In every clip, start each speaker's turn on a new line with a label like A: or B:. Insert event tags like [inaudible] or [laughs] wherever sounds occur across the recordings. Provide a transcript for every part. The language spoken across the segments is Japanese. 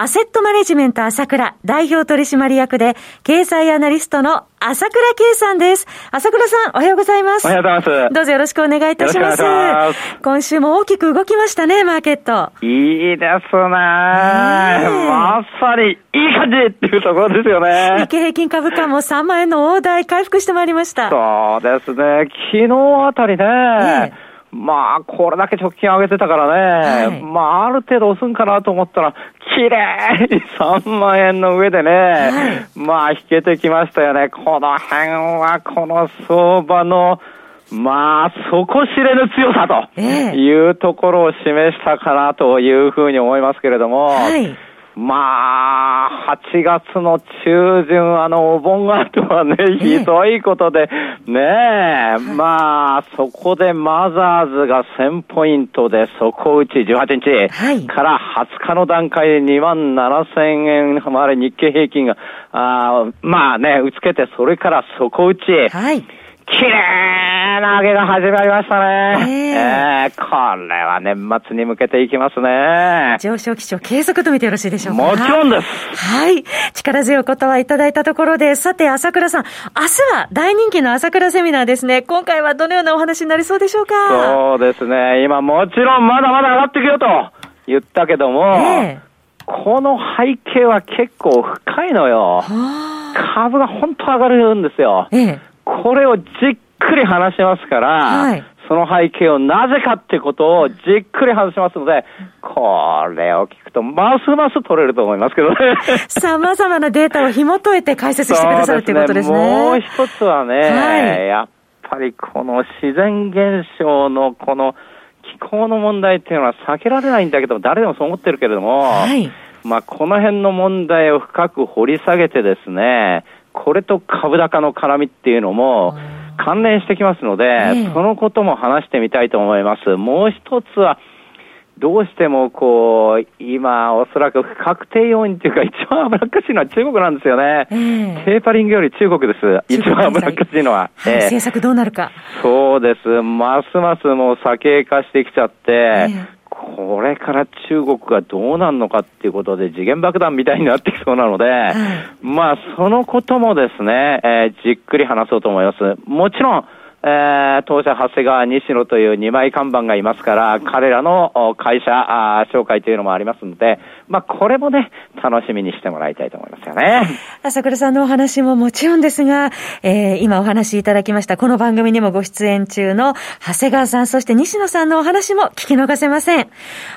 A: アセットマネジメント朝倉代表取締役で、経済アナリストの朝倉圭さんです。朝倉さん、おはようございます。
B: おはようございます。
A: どうぞよろしくお願いいたします。ます今週も大きく動きましたね、マーケット。
B: いいですね。まさに、いい感じっていうところですよね。
A: 日経平均株価も3万円の大台回復してまいりました。
B: そうですね。昨日あたりね、まあ、これだけ直近上げてたからね、はい、まあ、ある程度押すんかなと思ったら、綺麗に3万円の上でね、はい、まあ、引けてきましたよね。この辺は、この相場の、まあ、底知れぬ強さというところを示したかなというふうに思いますけれども、はいまあ、8月の中旬、あの、お盆が後はね、ひどいことで、ねえ、まあ、そこでマザーズが1000ポイントで底打ち18日、から20日の段階で2万7000円まで日経平均が、あまあね、打ちけて、それから底打ち、はい綺麗な上げが始まりましたね。えー、えー、これは年末に向けていきますね。
A: 上昇基調継続と見てよろしいでしょうか
B: もちろんです。
A: はい。力強いことはいただいたところで、さて、朝倉さん、明日は大人気の朝倉セミナーですね。今回はどのようなお話になりそうでしょうか
B: そうですね。今もちろんまだまだ上がっていくよと言ったけども、えーこの背景は結構深いのよ。株が本当上がるんですよ。ええ、これをじっくり話しますから、はい、その背景をなぜかってことをじっくり話しますので、これを聞くと、ますます取れると思いますけどね。[laughs]
A: 様々なデータを紐解いて解説してくださるということですね。
B: もう一つはね、はい、やっぱりこの自然現象のこの気候の問題っていうのは避けられないんだけど、誰でもそう思ってるけれども、はい、まあこの辺の問題を深く掘り下げてですね、これと株高の絡みっていうのも関連してきますので、そのことも話してみたいと思います。もう一つは、どうしてもこう、今、おそらく不確定要因っていうか、一番危なっかしいのは中国なんですよね。えー、テーパリングより中国です。一番危なっかしいのは。
A: はい、えー、政策どうなるか。
B: そうです。ますますもう先鋭化してきちゃって、えーこれから中国がどうなるのかっていうことで次元爆弾みたいになってきそうなので、はい、まあそのこともですね、えー、じっくり話そうと思います。もちろん、えー、当社長谷川西野という二枚看板がいますから、彼らの会社あ紹介というのもありますので、まあ、これもね、楽しみにしてもらいたいと思いますよね。
A: 朝倉さんのお話ももちろんですが、えー、今お話しいただきました、この番組にもご出演中の長谷川さん、そして西野さんのお話も聞き逃せません。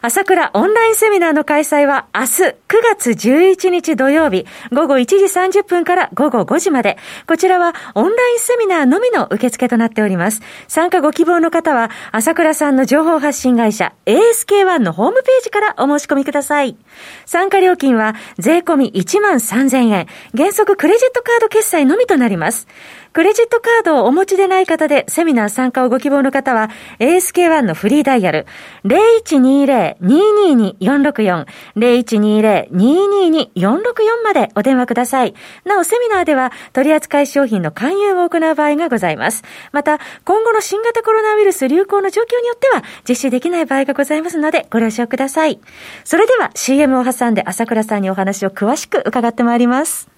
A: 朝倉オンラインセミナーの開催は明日9月11日土曜日、午後1時30分から午後5時まで。こちらはオンラインセミナーのみの受付となってっております。参加ご希望の方は、朝倉さんの情報発信会社 ASK1 のホームページからお申し込みください。参加料金は税込み1万3000円。原則クレジットカード決済のみとなります。クレジットカードをお持ちでない方でセミナー参加をご希望の方は ASK1 のフリーダイヤル0120-222-464 0120-222-464までお電話ください。なおセミナーでは取扱い商品の勧誘を行う場合がございます。また今後の新型コロナウイルス流行の状況によっては実施できない場合がございますのでご了承ください。それでは CM を挟んで朝倉さんにお話を詳しく伺ってまいります。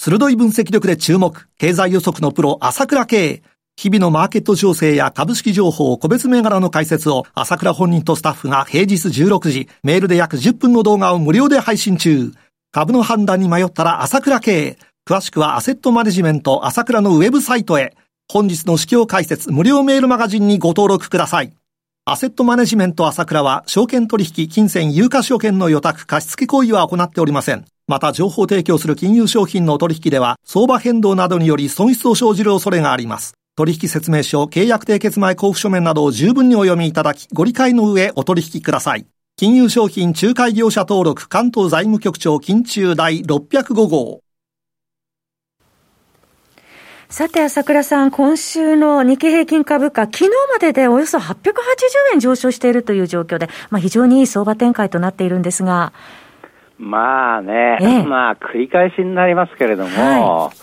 C: 鋭い分析力で注目、経済予測のプロ、朝倉慶。日々のマーケット情勢や株式情報、個別銘柄の解説を朝倉本人とスタッフが平日16時、メールで約10分の動画を無料で配信中。株の判断に迷ったら朝倉慶。詳しくはアセットマネジメント朝倉のウェブサイトへ。本日の市況解説無料メールマガジンにご登録ください。アセットマネジメント朝倉は、証券取引、金銭、有価証券の予託、貸付行為は行っておりません。また、情報提供する金融商品の取引では、相場変動などにより損失を生じる恐れがあります。取引説明書、契約締結前交付書面などを十分にお読みいただき、ご理解の上お取引ください。金融商品仲介業者登録関東財務局長金中第605号。
A: さて、朝倉さん、今週の日経平均株価、昨日まででおよそ880円上昇しているという状況で、まあ、非常にいい相場展開となっているんですが。
B: まあね、ええ、まあ繰り返しになりますけれども、はい、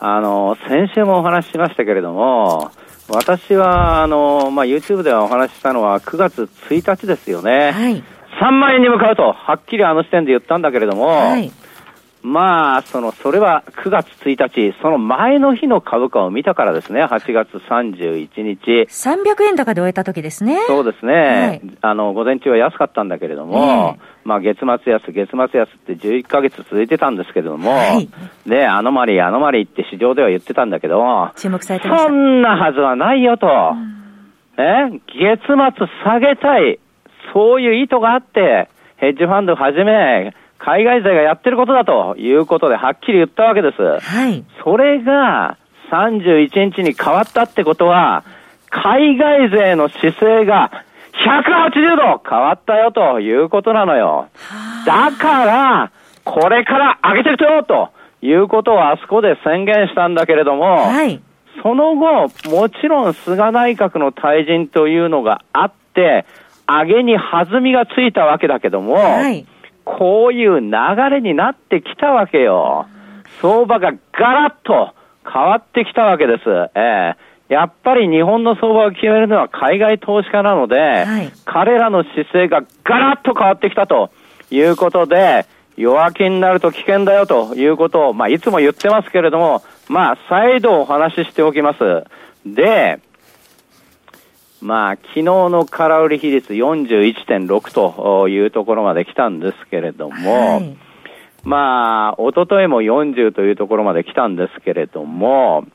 B: あの、先週もお話ししましたけれども、私は、あの、まあ、YouTube ではお話ししたのは9月1日ですよね。はい。3万円に向かうと、はっきりあの時点で言ったんだけれども、はい。まあ、その、それは9月1日、その前の日の株価を見たからですね、8月31日。
A: 300円高で終えた時ですね。
B: そうですね。はい、あの、午前中は安かったんだけれども、まあ、月末安、月末安って11ヶ月続いてたんですけれども、はい、で、アノマリー、アノマリーって市場では言ってたんだけど、
A: 注目されてまし
B: そんなはずはないよと。え月末下げたい。そういう意図があって、ヘッジファンドはじめ、海外勢がやってることだということではっきり言ったわけです。はい。それが31日に変わったってことは、海外勢の姿勢が180度変わったよということなのよ。だから、これから上げていくよということをあそこで宣言したんだけれども、はい、その後、もちろん菅内閣の退陣というのがあって、上げに弾みがついたわけだけども、はいこういう流れになってきたわけよ。相場がガラッと変わってきたわけです。えー、やっぱり日本の相場を決めるのは海外投資家なので、はい、彼らの姿勢がガラッと変わってきたということで、弱気になると危険だよということを、まあ、いつも言ってますけれども、まあ、再度お話ししておきます。で、まあ、昨日の空売り比率41.6というところまで来たんですけれども、はい、まあ、おとといも40というところまで来たんですけれども、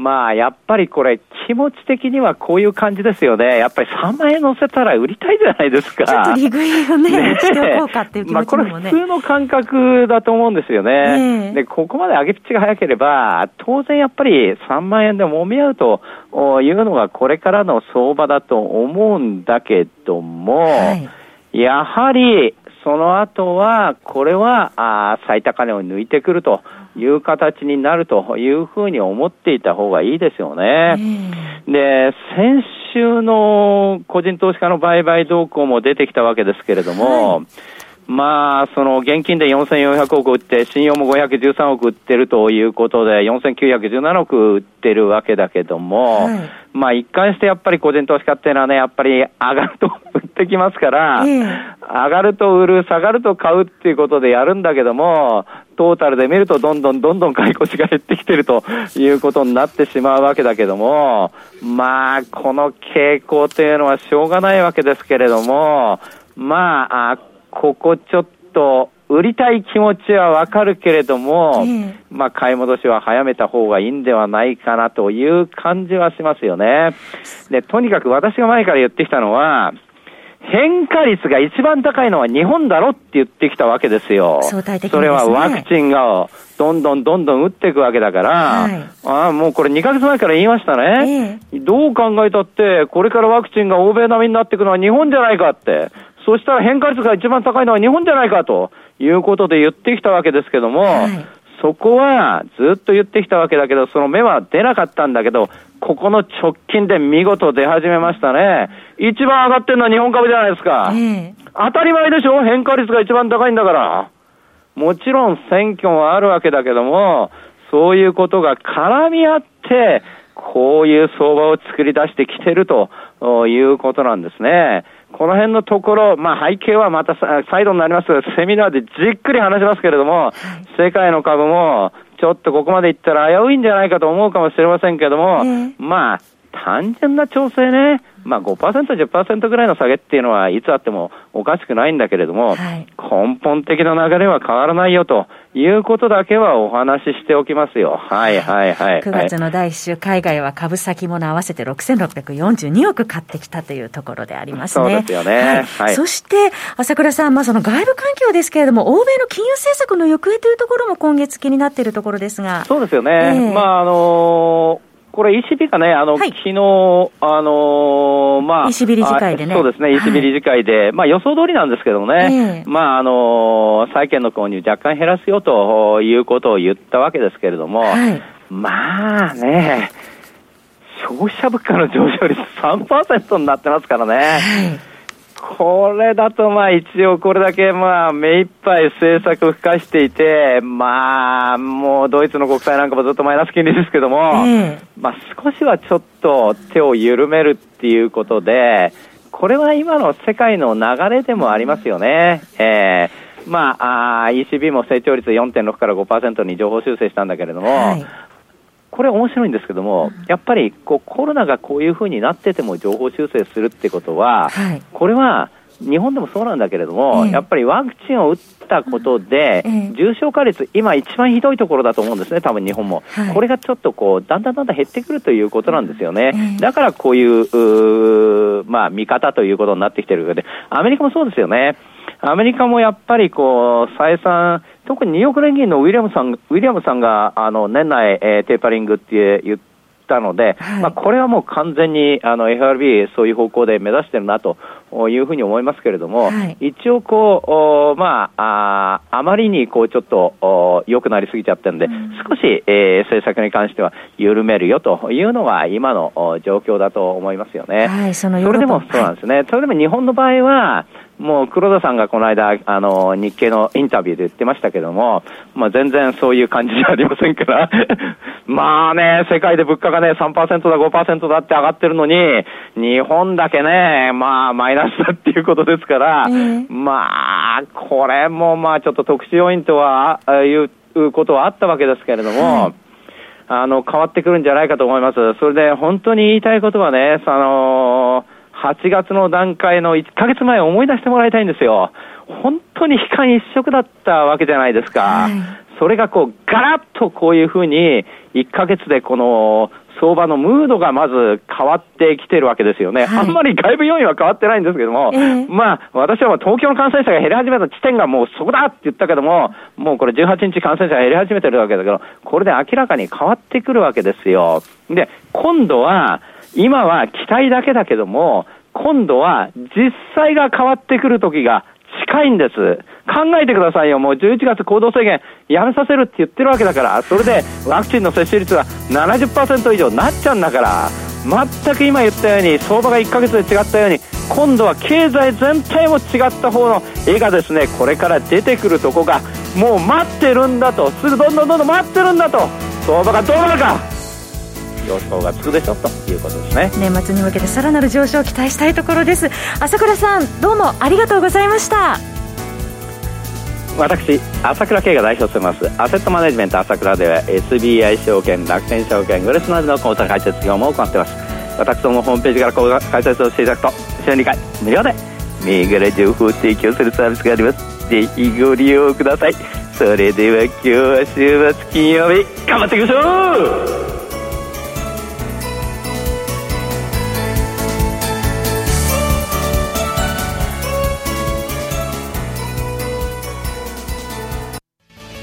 B: まあ、やっぱりこれ、気持ち的にはこういう感じですよね。やっぱり3万円乗せたら売りたいじゃないですか。
A: ちょっと利食いをね、ねしておこうかっていう気持ちもね。まあ、これ
B: 普通の感覚だと思うんですよね。ねで、ここまで上げピッチが早ければ、当然やっぱり3万円で揉み合うというのがこれからの相場だと思うんだけども、はい、やはり、その後は、これは、あ最高値を抜いてくるという形になるというふうに思っていた方がいいですよね。で、先週の個人投資家の売買動向も出てきたわけですけれども、はい。まあ、その現金で4400億売って、信用も513億売ってるということで、4917億売ってるわけだけども、はい、まあ一貫してやっぱり個人投資家っていうのはね、やっぱり上がると売ってきますから、えー、上がると売る、下がると買うっていうことでやるんだけども、トータルで見るとどんどんどんどん買い越しが減ってきてると [laughs] いうことになってしまうわけだけども、まあ、この傾向というのはしょうがないわけですけれども、まあ、ここちょっと、売りたい気持ちはわかるけれども、えー、まあ、買い戻しは早めた方がいいんではないかなという感じはしますよね。で、とにかく私が前から言ってきたのは、変化率が一番高いのは日本だろって言ってきたわけですよ。
A: 相対的
B: に、ね、それはワクチンがどんどんどんどん打っていくわけだから、はい、ああ、もうこれ2ヶ月前から言いましたね、えー、どう考えたって、これからワクチンが欧米並みになっていくのは日本じゃないかって。そしたら変化率が一番高いのは日本じゃないかということで言ってきたわけですけども、はい、そこはずっと言ってきたわけだけど、その目は出なかったんだけど、ここの直近で見事出始めましたね。一番上がってるのは日本株じゃないですか。えー、当たり前でしょ？変化率が一番高いんだから。もちろん選挙もあるわけだけども、そういうことが絡み合って、こういう相場を作り出してきてるということなんですね。この辺のところ、まあ背景はまた再度になりますが、セミナーでじっくり話しますけれども、世界の株も、ちょっとここまでいったら危ういんじゃないかと思うかもしれませんけども、まあ、単純な調整ね、まあ5%、10%ぐらいの下げっていうのはいつあってもおかしくないんだけれども、はい、根本的な流れは変わらないよということだけはお話ししておきますよ。はいはいはい、
A: 9月の第1週、海外は株先物合わせて6642億買ってきたというところでありますね。
B: そうですよね。はい。
A: はい、そして、朝倉さん、まあその外部環境ですけれども、欧米の金融政策の行方というところも今月気になっているところですが。
B: そうですよね。えー、まああのーこれ、ECB がね、あの、はい、昨日、あのー、まあ、
A: ECB 理事会でね。
B: そうですね、ECB 理事会で、はい、まあ予想通りなんですけどもね、えー、まああのー、債券の購入若干減らすよということを言ったわけですけれども、はい、まあね、消費者物価の上昇率3%になってますからね。はいこれだとまあ一応これだけまあ目いっぱい政策を付加していて、まあもうドイツの国債なんかもずっとマイナス金利ですけども、まあ少しはちょっと手を緩めるっていうことで、これは今の世界の流れでもありますよね。えー、まあ、あ ECB も成長率4.6から5%に情報修正したんだけれども、はいこれ面白いんですけども、やっぱりこうコロナがこういうふうになってても情報修正するってことは、はい、これは日本でもそうなんだけれども、えー、やっぱりワクチンを打ったことで、えー、重症化率、今一番ひどいところだと思うんですね、多分日本も。はい、これがちょっとこう、だんだんだんだん減ってくるということなんですよね。えー、だからこういう、うまあ、見方ということになってきてるわけで、アメリカもそうですよね。アメリカもやっぱりこう、再三、特にニューヨーク連銀のウィリアムさん、ウィリアムさんが、あの、年内、えー、テーパリングって言ったので、はい、まあ、これはもう完全に、あの、FRB、そういう方向で目指してるなというふうに思いますけれども、はい、一応こう、まあ、ああまりにこう、ちょっと、良くなりすぎちゃってるんで、うん、少し、えー、政策に関しては緩めるよというのが今の状況だと思いますよね。はい、そそれでもそうなんですね。それでも日本の場合は、もう黒田さんがこの間、あの、日経のインタビューで言ってましたけども、まあ全然そういう感じじゃありませんから。[laughs] まあね、世界で物価がね、3%だ、5%だって上がってるのに、日本だけね、まあマイナスだっていうことですから、えー、まあ、これもまあちょっと特殊要因とは、いうことはあったわけですけれども、はい。あの、変わってくるんじゃないかと思います。それで、本当に言いたいことはね、あのー8月の段階の1ヶ月前を思い出してもらいたいんですよ。本当に悲観一色だったわけじゃないですか。はい、それがこう、ガラッとこういうふうに、1ヶ月でこの、相場のムードがまず変わってきてるわけですよね。はい、あんまり外部要因は変わってないんですけども、えー、まあ、私は東京の感染者が減り始めた地点がもうそこだって言ったけども、もうこれ18日感染者が減り始めてるわけだけど、これで明らかに変わってくるわけですよ。で、今度は、今は期待だけだけども、今度は実際が変わってくる時が近いんです。考えてくださいよ。もう11月行動制限やめさせるって言ってるわけだから、それでワクチンの接種率が70%以上になっちゃうんだから、全く今言ったように相場が1ヶ月で違ったように、今度は経済全体も違った方の絵がですね、これから出てくるとこが、もう待ってるんだと、すぐどんどんどんどん待ってるんだと、相場がどうなるか。上昇がつくでしょ？ということですね。
A: 年末に向けてさらなる上昇を期待したいところです。朝倉さんどうもありがとうございました。
B: 私朝倉慶が代表してます。アセットマネジメント朝倉では SBI 証券楽天証券グレスナビの口座開設業務を行っています。私どもホームページから口座開設をしていただくと週2回無料で。銘柄情報を提供するサービスがあります。ぜひご利用ください。それでは今日は週末金曜日頑張っていきましょう